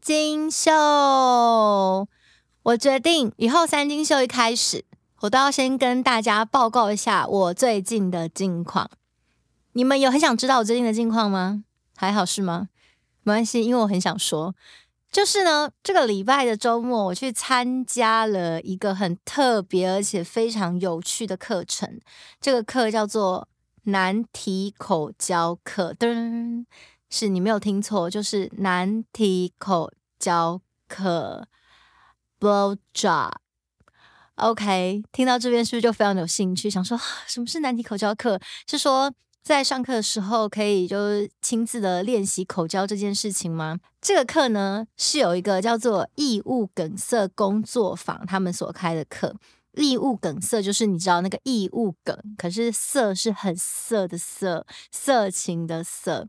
金秀。我决定以后三金秀一开始，我都要先跟大家报告一下我最近的近况。你们有很想知道我最近的近况吗？还好是吗？没关系，因为我很想说，就是呢，这个礼拜的周末，我去参加了一个很特别而且非常有趣的课程。这个课叫做难题口交课。是你没有听错，就是难题口交课不抓，OK，听到这边是不是就非常有兴趣？想说什么是难题口交课？是说在上课的时候可以就亲自的练习口交这件事情吗？这个课呢是有一个叫做异物梗塞工作坊他们所开的课。异物梗塞就是你知道那个异物梗，可是色是很色的色，色情的色。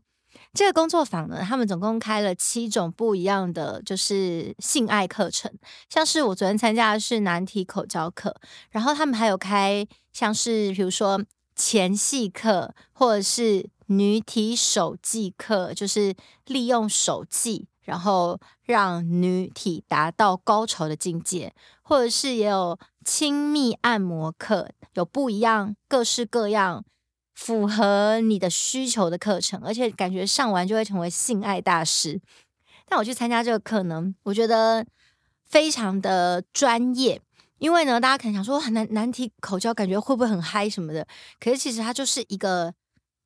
这个工作坊呢，他们总共开了七种不一样的，就是性爱课程。像是我昨天参加的是难题口交课，然后他们还有开像是比如说前戏课，或者是女体手技课，就是利用手技，然后让女体达到高潮的境界，或者是也有亲密按摩课，有不一样各式各样。符合你的需求的课程，而且感觉上完就会成为性爱大师。但我去参加这个课呢，我觉得非常的专业，因为呢，大家可能想说很难难题口交，感觉会不会很嗨什么的？可是其实它就是一个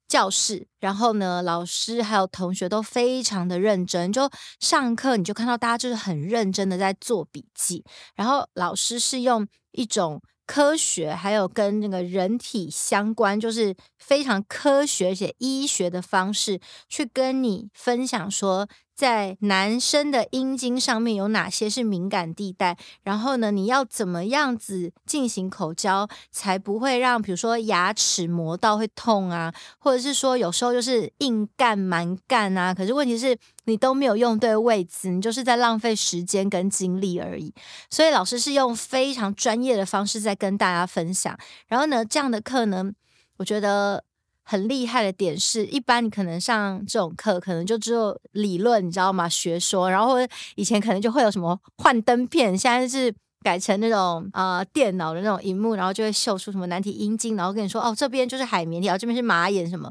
教室，然后呢，老师还有同学都非常的认真，就上课你就看到大家就是很认真的在做笔记，然后老师是用一种。科学还有跟那个人体相关，就是非常科学且医学的方式去跟你分享说，在男生的阴茎上面有哪些是敏感地带，然后呢，你要怎么样子进行口交才不会让，比如说牙齿磨到会痛啊，或者是说有时候就是硬干蛮干啊，可是问题是你都没有用对位置，你就是在浪费时间跟精力而已。所以老师是用非常专业的方式在跟大家分享。然后呢，这样的课呢，我觉得。很厉害的点是，一般你可能上这种课，可能就只有理论，你知道吗？学说，然后以前可能就会有什么幻灯片，现在是改成那种啊、电脑的那种荧幕，然后就会秀出什么难题阴茎，然后跟你说哦，这边就是海绵体，然后这边是马眼什么，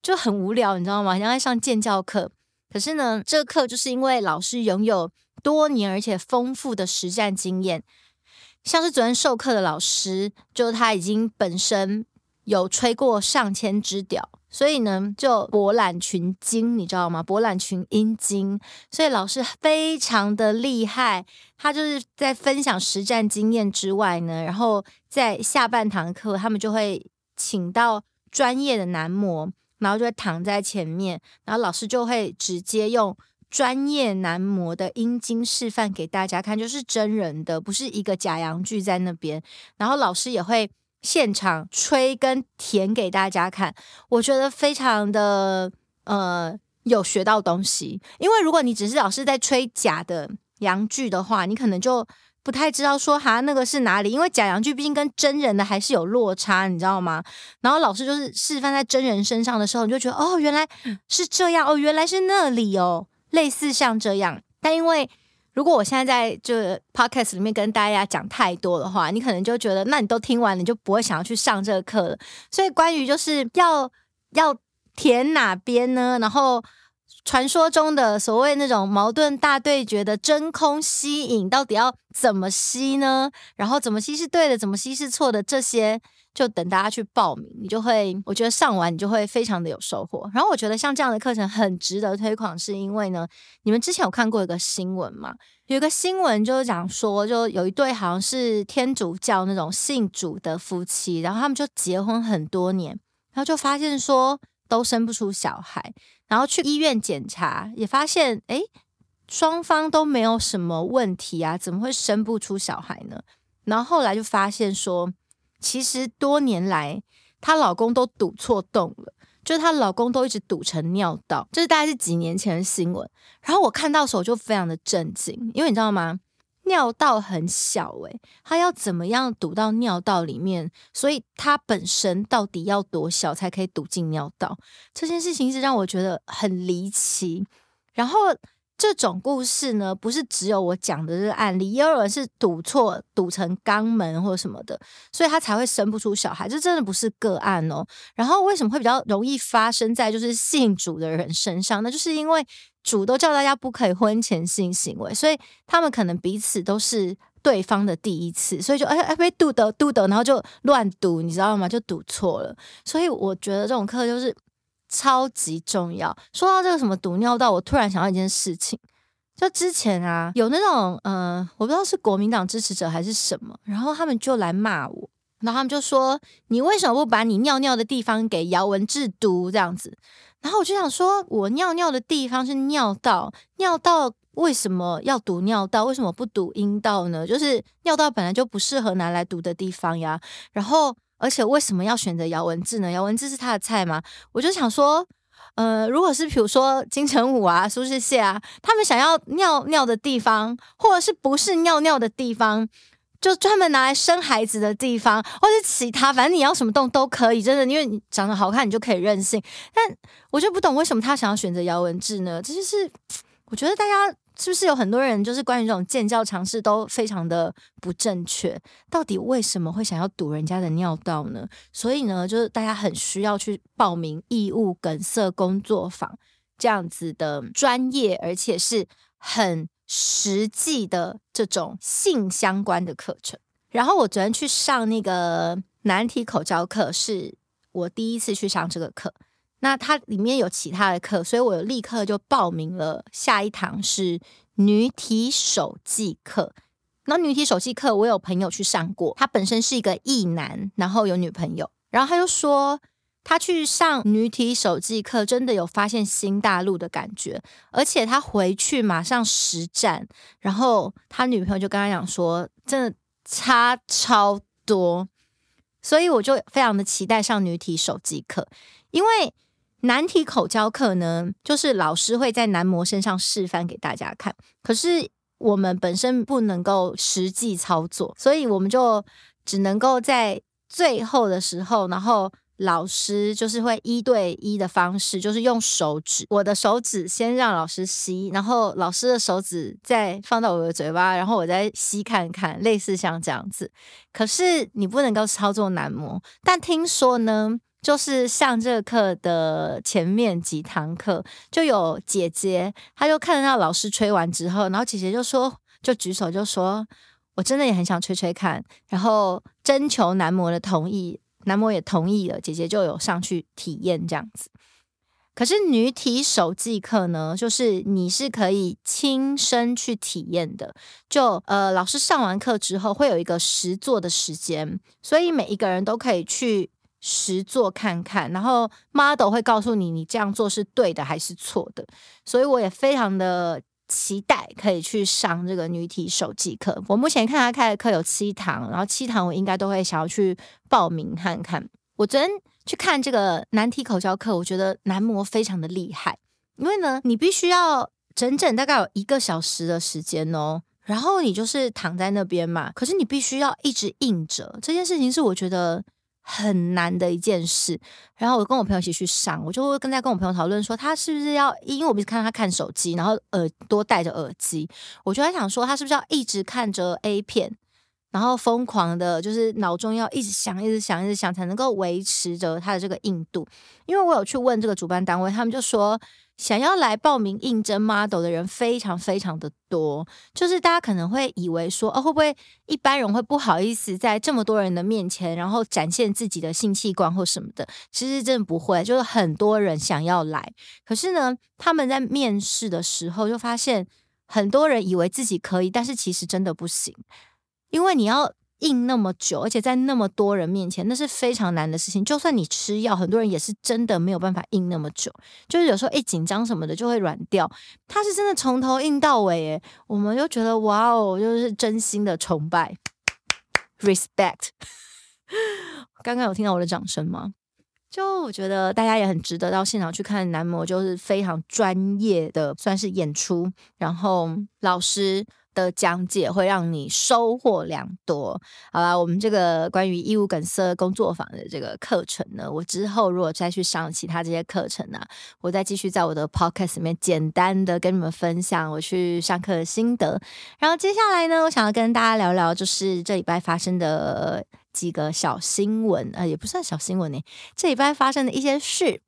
就很无聊，你知道吗？像在上建教课。可是呢，这个课就是因为老师拥有多年而且丰富的实战经验，像是昨天授课的老师，就他已经本身。有吹过上千只屌，所以呢，就博览群经，你知道吗？博览群阴精，所以老师非常的厉害。他就是在分享实战经验之外呢，然后在下半堂课，他们就会请到专业的男模，然后就会躺在前面，然后老师就会直接用专业男模的阴茎示范给大家看，就是真人的，不是一个假阳具在那边。然后老师也会。现场吹跟填给大家看，我觉得非常的呃有学到东西。因为如果你只是老师在吹假的阳具的话，你可能就不太知道说哈那个是哪里，因为假阳具毕竟跟真人的还是有落差，你知道吗？然后老师就是示范在真人身上的时候，你就觉得哦原来是这样哦，原来是那里哦，类似像这样，但因为。如果我现在在就 podcast 里面跟大家讲太多的话，你可能就觉得，那你都听完，你就不会想要去上这个课了。所以关于就是要要填哪边呢？然后传说中的所谓那种矛盾大对决的真空吸引，到底要怎么吸呢？然后怎么吸是对的，怎么吸是错的？这些。就等大家去报名，你就会，我觉得上完你就会非常的有收获。然后我觉得像这样的课程很值得推广，是因为呢，你们之前有看过一个新闻吗？有一个新闻就是讲说，就有一对好像是天主教那种信主的夫妻，然后他们就结婚很多年，然后就发现说都生不出小孩，然后去医院检查也发现，诶，双方都没有什么问题啊，怎么会生不出小孩呢？然后后来就发现说。其实多年来，她老公都堵错洞了，就是她老公都一直堵成尿道，这是大概是几年前的新闻。然后我看到时候就非常的震惊，因为你知道吗？尿道很小诶，他要怎么样堵到尿道里面？所以他本身到底要多小才可以堵进尿道？这件事情是让我觉得很离奇。然后这种故事呢，不是只有我讲的这个案例，也有人是赌错，赌成肛门或什么的，所以他才会生不出小孩。这真的不是个案哦。然后为什么会比较容易发生在就是信主的人身上？那就是因为主都叫大家不可以婚前性行为，所以他们可能彼此都是对方的第一次，所以就哎哎被赌的赌的，然后就乱赌，你知道吗？就赌错了。所以我觉得这种课就是。超级重要。说到这个什么赌尿道，我突然想到一件事情，就之前啊，有那种嗯、呃，我不知道是国民党支持者还是什么，然后他们就来骂我，然后他们就说，你为什么不把你尿尿的地方给姚文智读这样子？然后我就想说，我尿尿的地方是尿道，尿道为什么要读尿道？为什么不读阴道呢？就是尿道本来就不适合拿来读的地方呀。然后。而且为什么要选择姚文智呢？姚文智是他的菜吗？我就想说，呃，如果是比如说金城武啊、苏士燮啊，他们想要尿尿的地方，或者是不是尿尿的地方，就专门拿来生孩子的地方，或者其他，反正你要什么洞都可以，真的，因为你长得好看，你就可以任性。但我就不懂为什么他想要选择姚文智呢？这就是 我觉得大家。是不是有很多人就是关于这种建教尝试都非常的不正确？到底为什么会想要堵人家的尿道呢？所以呢，就是大家很需要去报名异物梗塞工作坊这样子的专业，而且是很实际的这种性相关的课程。然后我昨天去上那个难题口交课，是我第一次去上这个课。那它里面有其他的课，所以我立刻就报名了。下一堂是女体手记课。那女体手记课，我有朋友去上过，他本身是一个异男，然后有女朋友，然后他就说他去上女体手技课，真的有发现新大陆的感觉，而且他回去马上实战，然后他女朋友就跟他讲说，真的差超多，所以我就非常的期待上女体手技课，因为。难题口交课呢，就是老师会在男模身上示范给大家看，可是我们本身不能够实际操作，所以我们就只能够在最后的时候，然后老师就是会一对一的方式，就是用手指，我的手指先让老师吸，然后老师的手指再放到我的嘴巴，然后我再吸看看，类似像这样子。可是你不能够操作男模，但听说呢。就是上这个课的前面几堂课，就有姐姐，她就看到老师吹完之后，然后姐姐就说，就举手就说，我真的也很想吹吹看，然后征求男模的同意，男模也同意了，姐姐就有上去体验这样子。可是女体手技课呢，就是你是可以亲身去体验的，就呃老师上完课之后会有一个实作的时间，所以每一个人都可以去。实做看看，然后 model 会告诉你你这样做是对的还是错的，所以我也非常的期待可以去上这个女体手技课。我目前看他开的课有七堂，然后七堂我应该都会想要去报名看看。我昨天去看这个男体口交课，我觉得男模非常的厉害，因为呢，你必须要整整大概有一个小时的时间哦，然后你就是躺在那边嘛，可是你必须要一直硬着，这件事情是我觉得。很难的一件事，然后我跟我朋友一起去上，我就会跟在跟我朋友讨论说，他是不是要，因为我们是看他看手机，然后耳朵戴着耳机，我就在想说，他是不是要一直看着 A 片，然后疯狂的，就是脑中要一直想，一直想，一直想，才能够维持着他的这个硬度。因为我有去问这个主办单位，他们就说。想要来报名应征 model 的人非常非常的多，就是大家可能会以为说，哦，会不会一般人会不好意思在这么多人的面前，然后展现自己的性器官或什么的？其实真的不会，就是很多人想要来，可是呢，他们在面试的时候就发现，很多人以为自己可以，但是其实真的不行，因为你要。硬那么久，而且在那么多人面前，那是非常难的事情。就算你吃药，很多人也是真的没有办法硬那么久。就是有时候一紧张什么的就会软掉。他是真的从头硬到尾，诶，我们就觉得哇哦，就是真心的崇拜，respect。刚刚有听到我的掌声吗？就我觉得大家也很值得到现场去看男模，就是非常专业的，算是演出。然后老师的讲解会让你收获良多。好啦，我们这个关于义务梗塞工作坊的这个课程呢，我之后如果再去上其他这些课程呢、我再继续在我的 podcast 里面简单的跟你们分享我去上课的心得。然后接下来呢，我想要跟大家聊聊，就是这礼拜发生的几个小新闻，呃，也不算小新闻呢，这礼拜发生的一些事。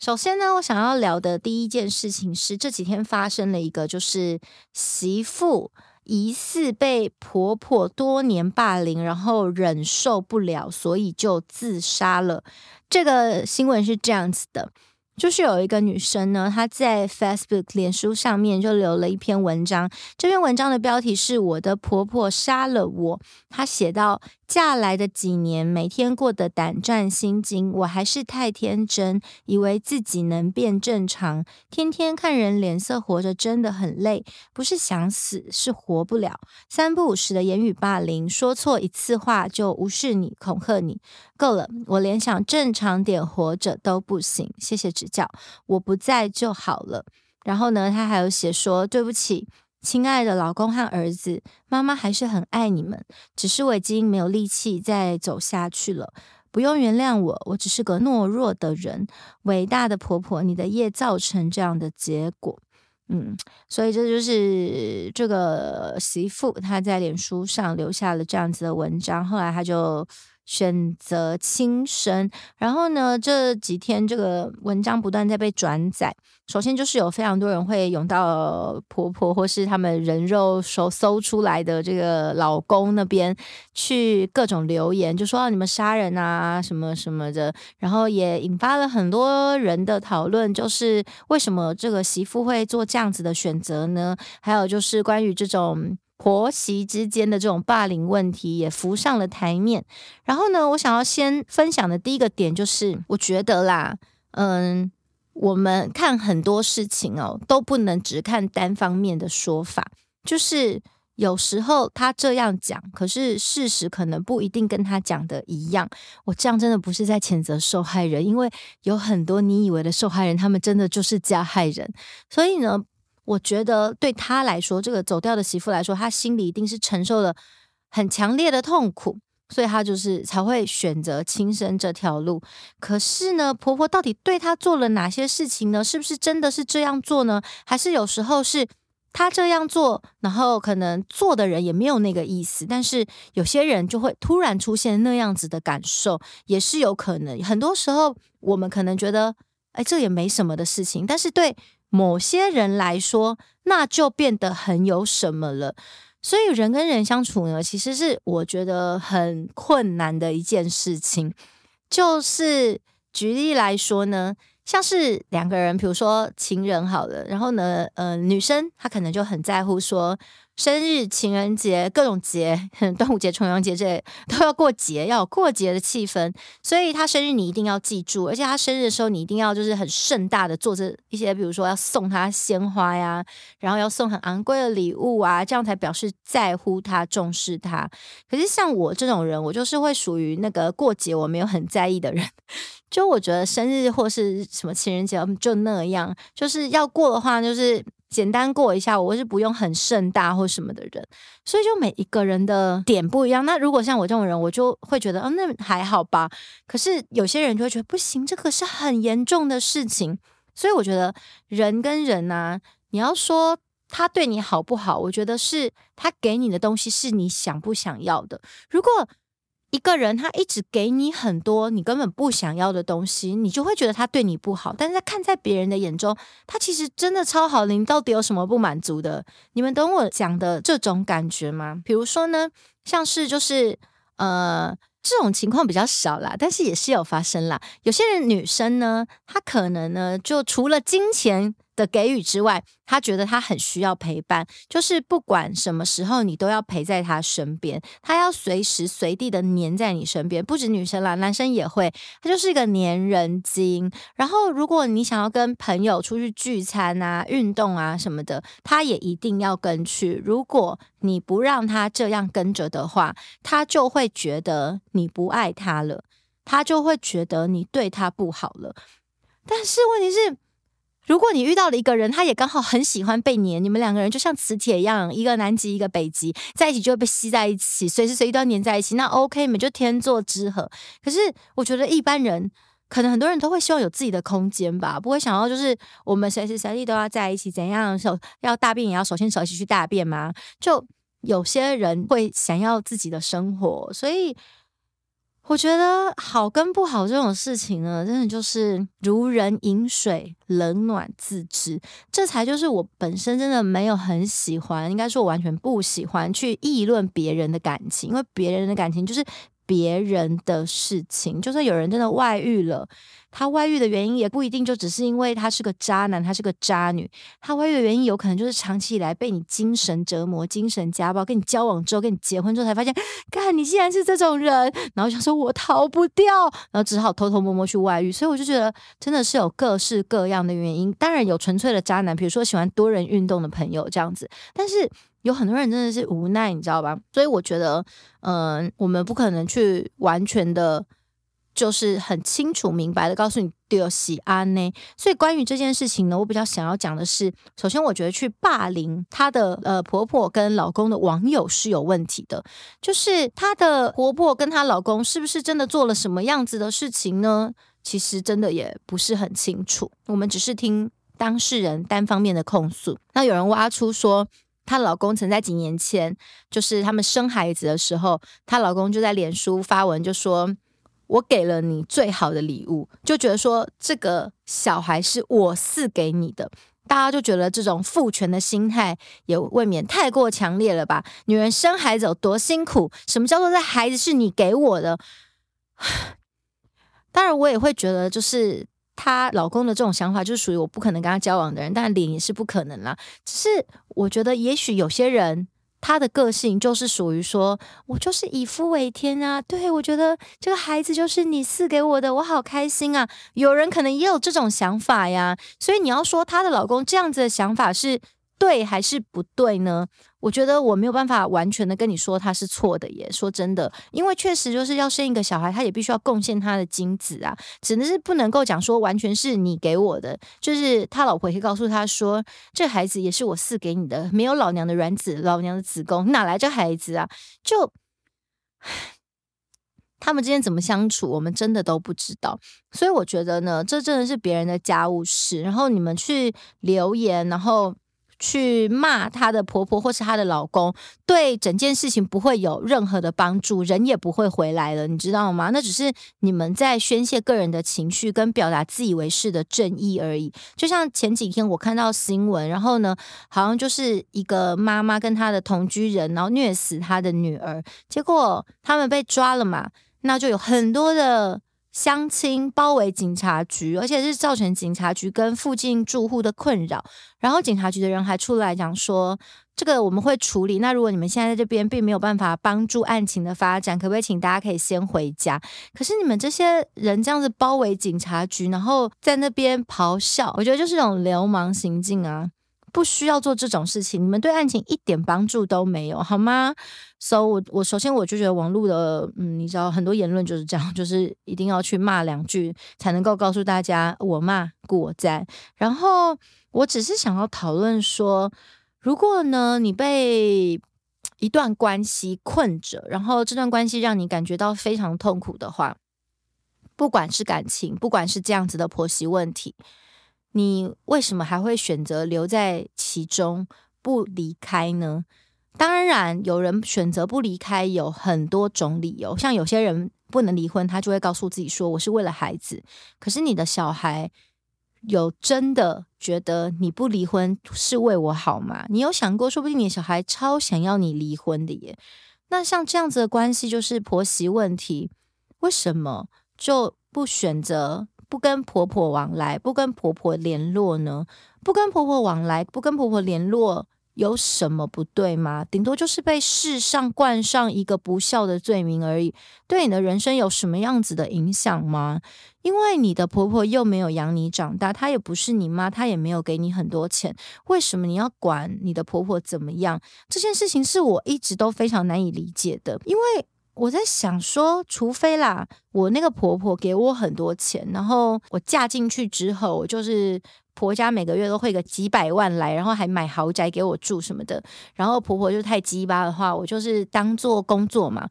首先呢，我想要聊的第一件事情是这几天发生了一个，就是媳妇疑似被婆婆多年霸凌，然后忍受不了，所以就自杀了。这个新闻是这样子的。就是有一个女生呢，她在 Facebook 脸书上面就留了一篇文章。这篇文章的标题是“我的婆婆杀了我”。她写道：“嫁来的几年，每天过得胆战心惊，我还是太天真，以为自己能变正常。天天看人脸色活着，真的很累。不是想死，是活不了。三不五时的言语霸凌，说错一次话就无视你、恐吓你，够了。我连想正常点活着都不行。谢谢指。”叫我不在就好了。然后呢，他还有写说：“对不起，亲爱的老公和儿子，妈妈还是很爱你们，只是我已经没有力气再走下去了。不用原谅我，我只是个懦弱的人。伟大的婆婆，你的业造成这样的结果。”嗯，所以这就是这个媳妇她在脸书上留下了这样子的文章。后来她就。选择轻生，然后呢，这几天这个文章不断在被转载。首先就是有非常多人会涌到婆婆或是他们人肉搜搜出来的这个老公那边去各种留言，就说、啊、你们杀人啊什么什么的，然后也引发了很多人的讨论，就是为什么这个媳妇会做这样子的选择呢？还有就是关于这种。婆媳之间的这种霸凌问题也浮上了台面。然后呢，我想要先分享的第一个点就是，我觉得啦，嗯，我们看很多事情哦，都不能只看单方面的说法。就是有时候他这样讲，可是事实可能不一定跟他讲的一样。我这样真的不是在谴责受害人，因为有很多你以为的受害人，他们真的就是加害人。所以呢。我觉得对他来说，这个走掉的媳妇来说，他心里一定是承受了很强烈的痛苦，所以他就是才会选择轻生这条路。可是呢，婆婆到底对他做了哪些事情呢？是不是真的是这样做呢？还是有时候是他这样做，然后可能做的人也没有那个意思，但是有些人就会突然出现那样子的感受，也是有可能。很多时候我们可能觉得，哎，这也没什么的事情，但是对。某些人来说，那就变得很有什么了。所以人跟人相处呢，其实是我觉得很困难的一件事情。就是举例来说呢，像是两个人，比如说情人好了，然后呢，呃，女生她可能就很在乎说。生日、情人节、各种节，端午节、重阳节这些都要过节，要有过节的气氛。所以他生日你一定要记住，而且他生日的时候你一定要就是很盛大的做这一些，比如说要送他鲜花呀，然后要送很昂贵的礼物啊，这样才表示在乎他、重视他。可是像我这种人，我就是会属于那个过节我没有很在意的人，就我觉得生日或是什么情人节就那样，就是要过的话就是。简单过一下，我是不用很盛大或什么的人，所以就每一个人的点不一样。那如果像我这种人，我就会觉得，哦，那还好吧。可是有些人就会觉得不行，这个是很严重的事情。所以我觉得人跟人啊，你要说他对你好不好，我觉得是他给你的东西是你想不想要的。如果一个人他一直给你很多你根本不想要的东西，你就会觉得他对你不好。但是在看在别人的眼中，他其实真的超好。你到底有什么不满足的？你们懂我讲的这种感觉吗？比如说呢，像是就是呃这种情况比较少啦，但是也是有发生啦。有些人女生呢，她可能呢就除了金钱。的给予之外，他觉得他很需要陪伴，就是不管什么时候你都要陪在他身边，他要随时随地的黏在你身边。不止女生啦，男生也会，他就是一个黏人精。然后，如果你想要跟朋友出去聚餐啊、运动啊什么的，他也一定要跟去。如果你不让他这样跟着的话，他就会觉得你不爱他了，他就会觉得你对他不好了。但是问题是。如果你遇到了一个人，他也刚好很喜欢被黏，你们两个人就像磁铁一样，一个南极一个北极，在一起就会被吸在一起，随时随地都要黏在一起，那 OK，你们就天作之合。可是我觉得一般人，可能很多人都会希望有自己的空间吧，不会想要就是我们随时随地都要在一起，怎样手要大便也要手牵手一起去大便吗？就有些人会想要自己的生活，所以。我觉得好跟不好这种事情呢，真的就是如人饮水，冷暖自知。这才就是我本身真的没有很喜欢，应该说我完全不喜欢去议论别人的感情，因为别人的感情就是。别人的事情，就算有人真的外遇了，他外遇的原因也不一定就只是因为他是个渣男，他是个渣女。他外遇的原因有可能就是长期以来被你精神折磨、精神家暴，跟你交往之后、跟你结婚之后才发现，看你竟然是这种人，然后想说我逃不掉，然后只好偷偷摸摸去外遇。所以我就觉得真的是有各式各样的原因，当然有纯粹的渣男，比如说喜欢多人运动的朋友这样子，但是。有很多人真的是无奈，你知道吧？所以我觉得，嗯、我们不可能去完全的，就是很清楚明白的告诉你丢喜安呢。所以关于这件事情呢，我比较想要讲的是，首先我觉得去霸凌她的呃婆婆跟老公的网友是有问题的，就是她的婆婆跟她老公是不是真的做了什么样子的事情呢？其实真的也不是很清楚，我们只是听当事人单方面的控诉。那有人挖出说。她老公曾在几年前，就是他们生孩子的时候，她老公就在脸书发文，就说：“我给了你最好的礼物，就觉得说这个小孩是我赐给你的。”大家就觉得这种父权的心态也未免太过强烈了吧？女人生孩子有多辛苦？什么叫做这孩子是你给我的？当然，我也会觉得就是。她老公的这种想法就是属于我不可能跟他交往的人，但脸也是不可能啦。只是我觉得，也许有些人他的个性就是属于说，我就是以夫为天啊。对，我觉得这个孩子就是你赐给我的，我好开心啊。有人可能也有这种想法呀。所以你要说她的老公这样子的想法是对还是不对呢？我觉得我没有办法完全的跟你说他是错的耶。说真的，因为确实就是要生一个小孩，他也必须要贡献他的精子啊，只能是不能够讲说完全是你给我的。就是他老婆也可以告诉他说，这孩子也是我赐给你的，没有老娘的卵子，老娘的子宫，哪来这孩子啊？就他们之间怎么相处，我们真的都不知道。所以我觉得呢，这真的是别人的家务事。然后你们去留言，然后。去骂她的婆婆或是她的老公，对整件事情不会有任何的帮助，人也不会回来了，你知道吗？那只是你们在宣泄个人的情绪跟表达自以为是的正义而已。就像前几天我看到新闻，然后呢，好像就是一个妈妈跟她的同居人，然后虐死她的女儿，结果他们被抓了嘛，那就有很多的。相亲包围警察局，而且是造成警察局跟附近住户的困扰。然后警察局的人还出来讲说，这个我们会处理。那如果你们现在在这边并没有办法帮助案情的发展，可不可以请大家可以先回家？可是你们这些人这样子包围警察局，然后在那边咆哮，我觉得就是这种流氓行径啊。不需要做这种事情，你们对案情一点帮助都没有，好吗？So，我我首先我就觉得网络的，嗯，你知道很多言论就是这样，就是一定要去骂两句才能够告诉大家我骂故我在。然后我只是想要讨论说，如果呢你被 一段关系困着，然后这段关系让你感觉到非常痛苦的话，不管是感情，不管是这样子的婆媳问题。你为什么还会选择留在其中不离开呢？当然，有人选择不离开有很多种理由，像有些人不能离婚，他就会告诉自己说：“我是为了孩子。”可是你的小孩有真的觉得你不离婚是为我好吗？你有想过，说不定你的小孩超想要你离婚的耶？那像这样子的关系，就是婆媳问题，为什么就不选择？不跟婆婆往来，不跟婆婆联络呢？不跟婆婆往来，不跟婆婆联络，有什么不对吗？顶多就是被世上冠上一个不孝的罪名而已。对你的人生有什么样子的影响吗？因为你的婆婆又没有养你长大，她也不是你妈，她也没有给你很多钱，为什么你要管你的婆婆怎么样？这件事情是我一直都非常难以理解的，因为。我在想说，除非啦，我那个婆婆给我很多钱，然后我嫁进去之后，我就是婆家每个月都会个几百万来，然后还买豪宅给我住什么的，然后婆婆就太鸡巴的话，我就是当做工作嘛。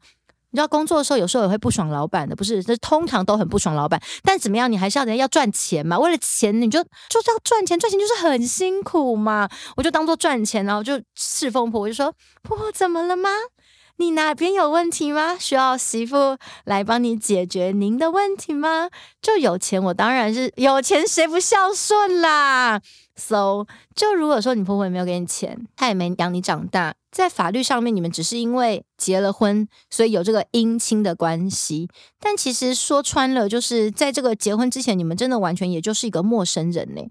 你知道工作的时候有时候也会不爽老板的，不是？这通常都很不爽老板，但怎么样，你还是要人要赚钱嘛。为了钱，你就就是要赚钱，赚钱就是很辛苦嘛。我就当做赚钱，然后就侍奉婆婆，就说婆婆怎么了吗？你哪边有问题吗？需要媳妇来帮你解决您的问题吗？就有钱，我当然是有钱，谁不孝顺啦？So，就如果说你婆婆也没有给你钱，她也没养你长大。在法律上面，你们只是因为结了婚，所以有这个姻亲的关系。但其实说穿了，就是在这个结婚之前，你们真的完全也就是一个陌生人呢。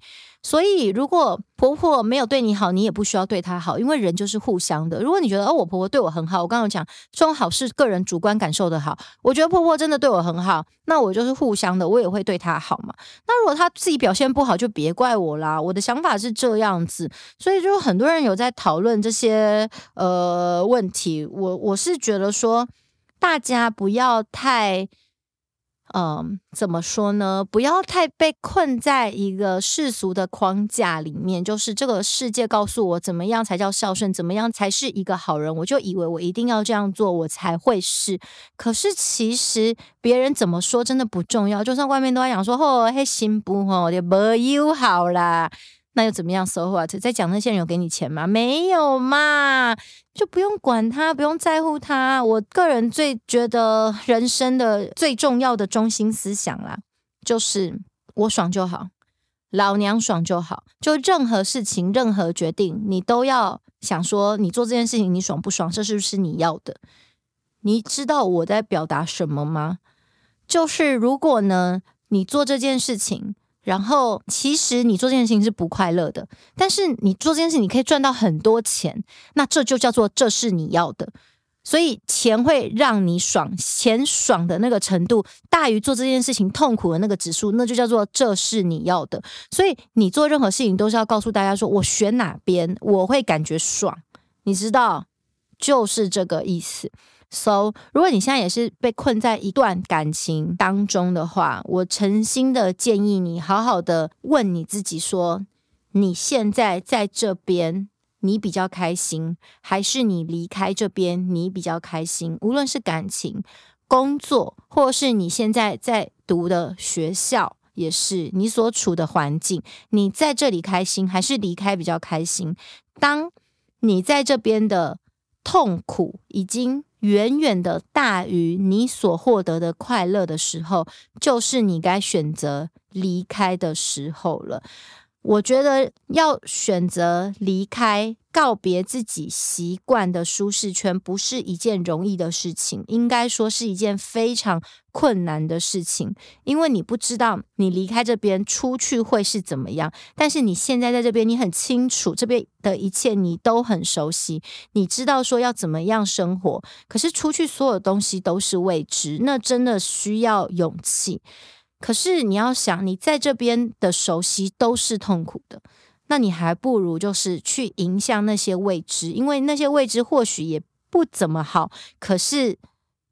所以，如果婆婆没有对你好，你也不需要对她好，因为人就是互相的。如果你觉得哦，我婆婆对我很好，我刚刚讲这种好是个人主观感受的好，我觉得婆婆真的对我很好，那我就是互相的，我也会对她好嘛。那如果她自己表现不好，就别怪我啦。我的想法是这样子，所以就很多人有在讨论这些呃问题。我我是觉得说，大家不要太。嗯，怎么说呢？不要太被困在一个世俗的框架里面，就是这个世界告诉我怎么样才叫孝顺，怎么样才是一个好人，我就以为我一定要这样做，我才会是。可是其实别人怎么说真的不重要，就算外面都在讲说哦，嘿，新不哦，就没有好啦。那又怎么样？So what？在讲那些人有给你钱吗？没有嘛，就不用管他，不用在乎他。我个人最觉得人生的最重要的中心思想啦，就是我爽就好，老娘爽就好。就任何事情、任何决定，你都要想说，你做这件事情你爽不爽？这是不是你要的？你知道我在表达什么吗？就是如果呢，你做这件事情。然后，其实你做这件事情是不快乐的，但是你做这件事情，你可以赚到很多钱，那这就叫做这是你要的。所以钱会让你爽，钱爽的那个程度大于做这件事情痛苦的那个指数，那就叫做这是你要的。所以你做任何事情都是要告诉大家说，我选哪边我会感觉爽，你知道，就是这个意思。So，如果你现在也是被困在一段感情当中的话，我诚心的建议你好好的问你自己说：你现在在这边你比较开心，还是你离开这边你比较开心？无论是感情、工作，或是你现在在读的学校，也是你所处的环境，你在这里开心，还是离开比较开心？当你在这边的痛苦已经远远的大于你所获得的快乐的时候，就是你该选择离开的时候了。我觉得要选择离开。告别自己习惯的舒适圈不是一件容易的事情，应该说是一件非常困难的事情，因为你不知道你离开这边出去会是怎么样。但是你现在在这边，你很清楚这边的一切，你都很熟悉，你知道说要怎么样生活。可是出去所有东西都是未知，那真的需要勇气。可是你要想，你在这边的熟悉都是痛苦的。那你还不如就是去迎向那些未知，因为那些未知或许也不怎么好，可是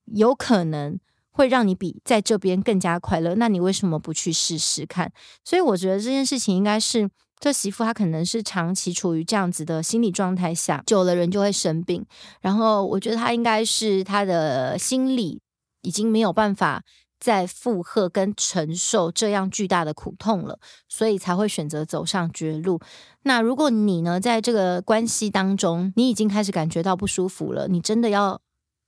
有可能会让你比在这边更加快乐。那你为什么不去试试看？所以我觉得这件事情应该是这媳妇她可能是长期处于这样子的心理状态下，久了人就会生病。然后我觉得她应该是她的心理已经没有办法。在负荷跟承受这样巨大的苦痛了，所以才会选择走上绝路。那如果你呢，在这个关系当中，你已经开始感觉到不舒服了，你真的要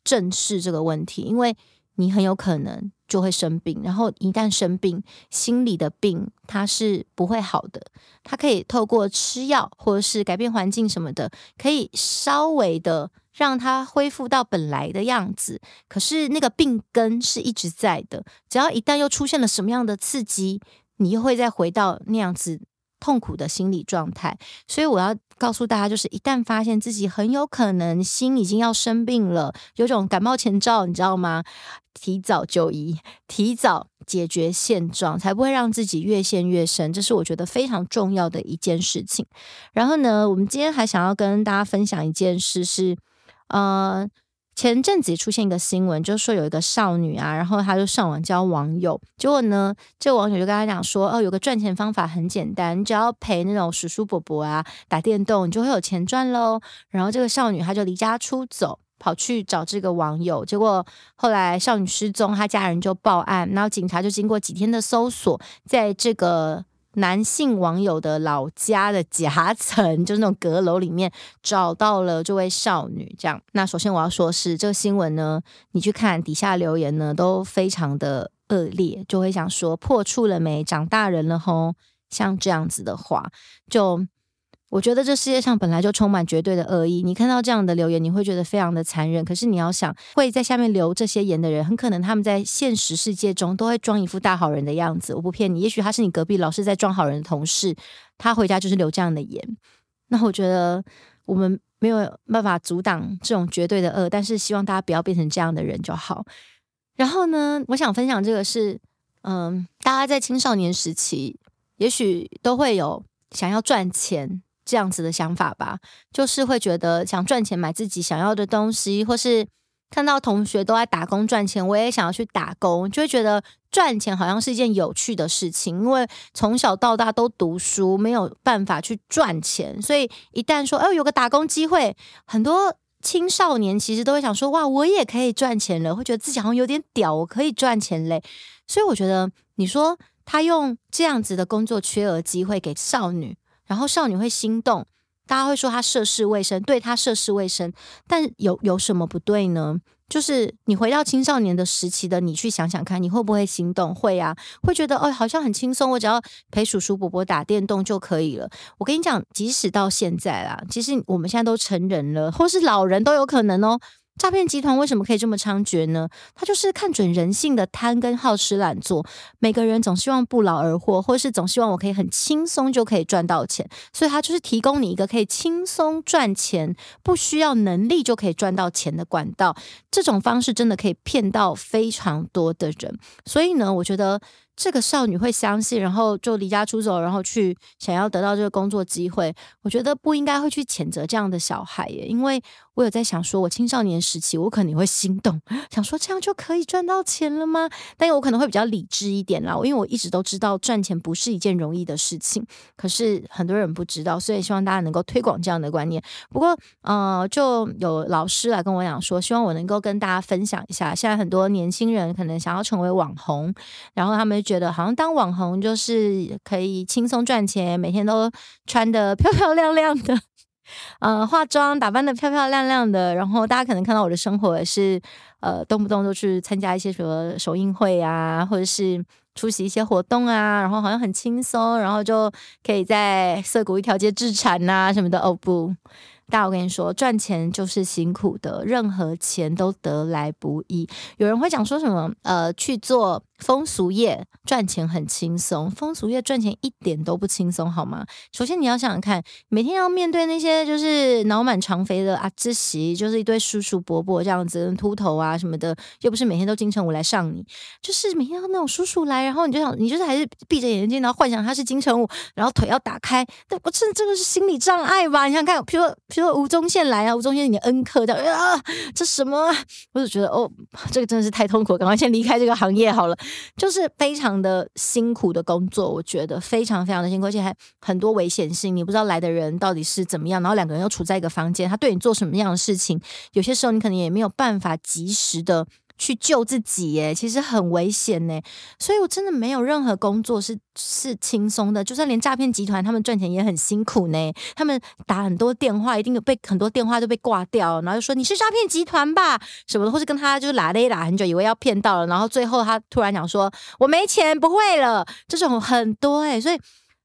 正视这个问题，因为你很有可能就会生病。然后一旦生病，心理的病它是不会好的。它可以透过吃药或者是改变环境什么的，可以稍微的。让它恢复到本来的样子，可是那个病根是一直在的。只要一旦又出现了什么样的刺激，你又会再回到那样子痛苦的心理状态。所以我要告诉大家，就是一旦发现自己很有可能心已经要生病了，有种感冒前兆，你知道吗？提早就医，提早解决现状，才不会让自己越陷越深。这是我觉得非常重要的一件事情。然后呢，我们今天还想要跟大家分享一件事是。呃，前阵子出现一个新闻，就是说有一个少女啊，然后她就上网交网友，结果呢，这个网友就跟她讲说，哦，有个赚钱方法很简单，你只要陪那种叔叔伯伯啊打电动，你就会有钱赚喽。然后这个少女她就离家出走，跑去找这个网友，结果后来少女失踪，她家人就报案，然后警察就经过几天的搜索，在这个。男性网友的老家的夹层，就是那种阁楼里面找到了这位少女。这样，那首先我要说是这个新闻呢，你去看底下留言呢，都非常的恶劣，就会想说破处了没？长大人了吼，像这样子的话就。我觉得这世界上本来就充满绝对的恶意。你看到这样的留言，你会觉得非常的残忍。可是你要想，会在下面留这些言的人，很可能他们在现实世界中都会装一副大好人的样子。我不骗你，也许他是你隔壁老是在装好人的同事，他回家就是留这样的言。那我觉得我们没有办法阻挡这种绝对的恶，但是希望大家不要变成这样的人就好。然后呢，我想分享这个是，嗯，大家在青少年时期，也许都会有想要赚钱。这样子的想法吧，就是会觉得想赚钱买自己想要的东西，或是看到同学都在打工赚钱，我也想要去打工，就会觉得赚钱好像是一件有趣的事情。因为从小到大都读书，没有办法去赚钱，所以一旦说，哎，有个打工机会，很多青少年其实都会想说，哇，我也可以赚钱了，会觉得自己好像有点屌，我可以赚钱嘞。所以我觉得，你说他用这样子的工作缺额机会给少女。然后少女会心动，大家会说她涉世未深，对她涉世未深，但有有什么不对呢？就是你回到青少年的时期的你去想想看，你会不会心动？会啊，会觉得哦，好像很轻松，我只要陪叔叔伯伯打电动就可以了。我跟你讲，即使到现在啦，其实我们现在都成人了，或是老人都有可能哦。诈骗集团为什么可以这么猖獗呢？他就是看准人性的贪跟好吃懒做，每个人总希望不劳而获，或是总希望我可以很轻松就可以赚到钱，所以他就是提供你一个可以轻松赚钱、不需要能力就可以赚到钱的管道。这种方式真的可以骗到非常多的人，所以呢，我觉得。这个少女会相信，然后就离家出走，然后去想要得到这个工作机会。我觉得不应该会去谴责这样的小孩耶，因为我有在想说，我青少年时期我可能会心动，想说这样就可以赚到钱了吗？但我可能会比较理智一点啦，因为我一直都知道赚钱不是一件容易的事情，可是很多人不知道，所以希望大家能够推广这样的观念。不过，呃，就有老师来跟我讲说，希望我能够跟大家分享一下，现在很多年轻人可能想要成为网红，然后他们。觉得好像当网红就是可以轻松赚钱，每天都穿的漂漂亮亮的，呃，化妆打扮的漂漂亮亮的，然后大家可能看到我的生活也是，呃，动不动就去参加一些什么首映会啊，或者是出席一些活动啊，然后好像很轻松，然后就可以在涩谷一条街置产啊什么的。哦不，大家我跟你说，赚钱就是辛苦的，任何钱都得来不易。有人会讲说什么，呃，去做。风俗业赚钱很轻松，风俗业赚钱一点都不轻松，好吗？首先你要想想看，每天要面对那些就是脑满肠肥的啊，这席就是一堆叔叔伯伯这样子秃头啊什么的，又不是每天都金城武来上你，就是每天要那种叔叔来，然后你就想，你就是还是闭着眼睛，然后幻想他是金城武，然后腿要打开，但我这这个是心理障碍吧？你想看，比如说比如说吴宗宪来啊，吴宗宪你的恩客这样啊，这什么？我就觉得哦，这个真的是太痛苦，赶快先离开这个行业好了。就是非常的辛苦的工作，我觉得非常非常的辛苦，而且还很多危险性。你不知道来的人到底是怎么样，然后两个人又处在一个房间，他对你做什么样的事情，有些时候你可能也没有办法及时的。去救自己耶，其实很危险呢。所以我真的没有任何工作是是轻松的，就算连诈骗集团他们赚钱也很辛苦呢。他们打很多电话，一定被很多电话都被挂掉，然后就说你是诈骗集团吧什么的，或是跟他就是拉咧拉很久，以为要骗到了，然后最后他突然讲说我没钱，不会了，这种很多诶，所以。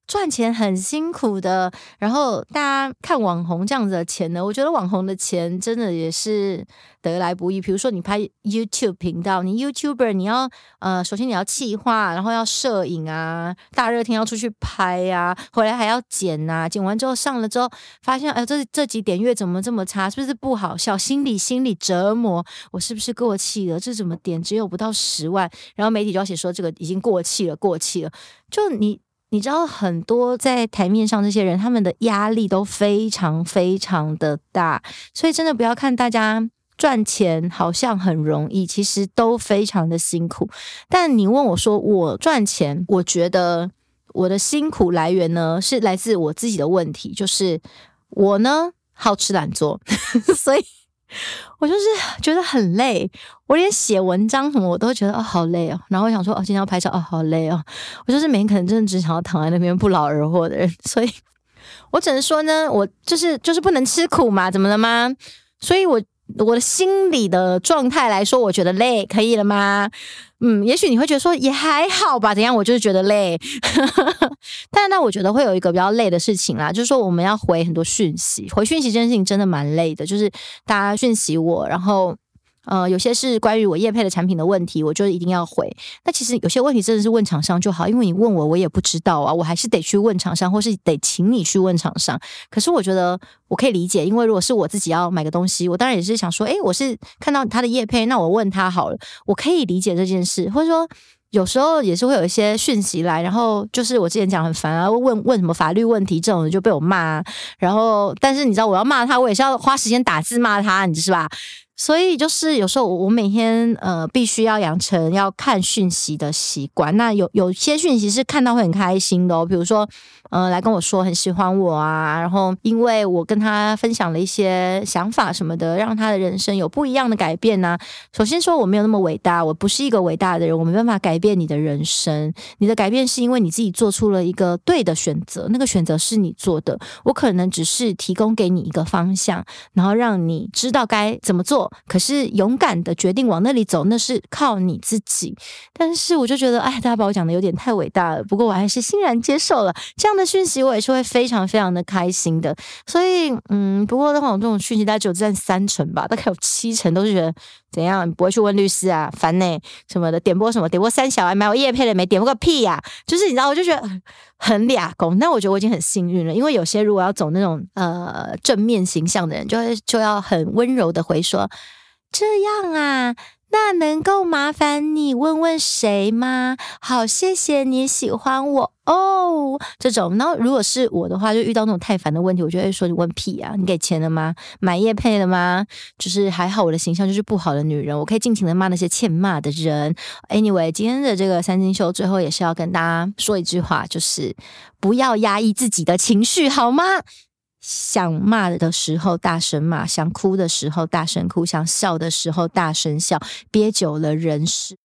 赚钱很辛苦的，然后大家看网红这样子的钱呢，我觉得网红的钱真的也是得来不易。比如说你拍 YouTube 频道，你 YouTuber 你要呃，首先你要企划，然后要摄影啊，大热天要出去拍呀、啊，回来还要剪呐、啊，剪完之后上了之后，发现哎、呃，这这几点月怎么这么差？是不是不好笑？心理心理折磨，我是不是过气了？这怎么点只有不到十万？然后媒体就要写说这个已经过气了，过气了。就你。你知道很多在台面上这些人，他们的压力都非常非常的大，所以真的不要看大家赚钱好像很容易，其实都非常的辛苦。但你问我说，我赚钱，我觉得我的辛苦来源呢，是来自我自己的问题，就是我呢好吃懒做，所以 我就是觉得很累。我连写文章什么我都觉得哦好累哦，然后我想说哦今天要拍照哦好累哦，我就是每天可能真的只想要躺在那边不劳而获的人，所以我只能说呢，我就是就是不能吃苦嘛，怎么了吗？所以我。我的心理的状态来说，我觉得累，可以了吗？嗯，也许你会觉得说也还好吧，怎样？我就是觉得累。但是呢，我觉得会有一个比较累的事情啦，就是说我们要回很多讯息，回讯息这件事情真的蛮累的，就是大家讯息我，然后。呃，有些是关于我业配的产品的问题，我就一定要回。那其实有些问题真的是问厂商就好，因为你问我，我也不知道啊，我还是得去问厂商，或是得请你去问厂商。可是我觉得我可以理解，因为如果是我自己要买个东西，我当然也是想说，诶，我是看到他的业配，那我问他好了，我可以理解这件事。或者说，有时候也是会有一些讯息来，然后就是我之前讲很烦啊，问问什么法律问题这种的就被我骂。然后，但是你知道我要骂他，我也是要花时间打字骂他，你知道吧？所以就是有时候我每天呃必须要养成要看讯息的习惯。那有有些讯息是看到会很开心的哦，比如说呃来跟我说很喜欢我啊，然后因为我跟他分享了一些想法什么的，让他的人生有不一样的改变呢。首先说我没有那么伟大，我不是一个伟大的人，我没办法改变你的人生。你的改变是因为你自己做出了一个对的选择，那个选择是你做的。我可能只是提供给你一个方向，然后让你知道该怎么做。可是勇敢的决定往那里走，那是靠你自己。但是我就觉得，哎，大家把我讲的有点太伟大了。不过我还是欣然接受了这样的讯息，我也是会非常非常的开心的。所以，嗯，不过的话，我这种讯息大概只有占三成吧，大概有七成都是觉得怎样，不会去问律师啊，烦呢、什么的，点播什么，点播三小，还买我业配了没？点播个屁呀、就是你知道，我就觉得 很俩公。那我觉得我已经很幸运了，因为有些如果要走那种呃正面形象的人，就会就要很温柔的回说。这样啊，那能够麻烦你问问谁吗？好，谢谢你喜欢我哦。这种，然后如果是我的话，就遇到那种太烦的问题，我就会说你问屁啊！你给钱了吗？买业配了吗？就是还好，我的形象就是不好的女人，我可以尽情的骂那些欠骂的人。Anyway，今天的这个三金秀最后也是要跟大家说一句话，就是不要压抑自己的情绪，好吗？想骂的时候大声骂，想哭的时候大声哭，想笑的时候大声笑，憋久了人是。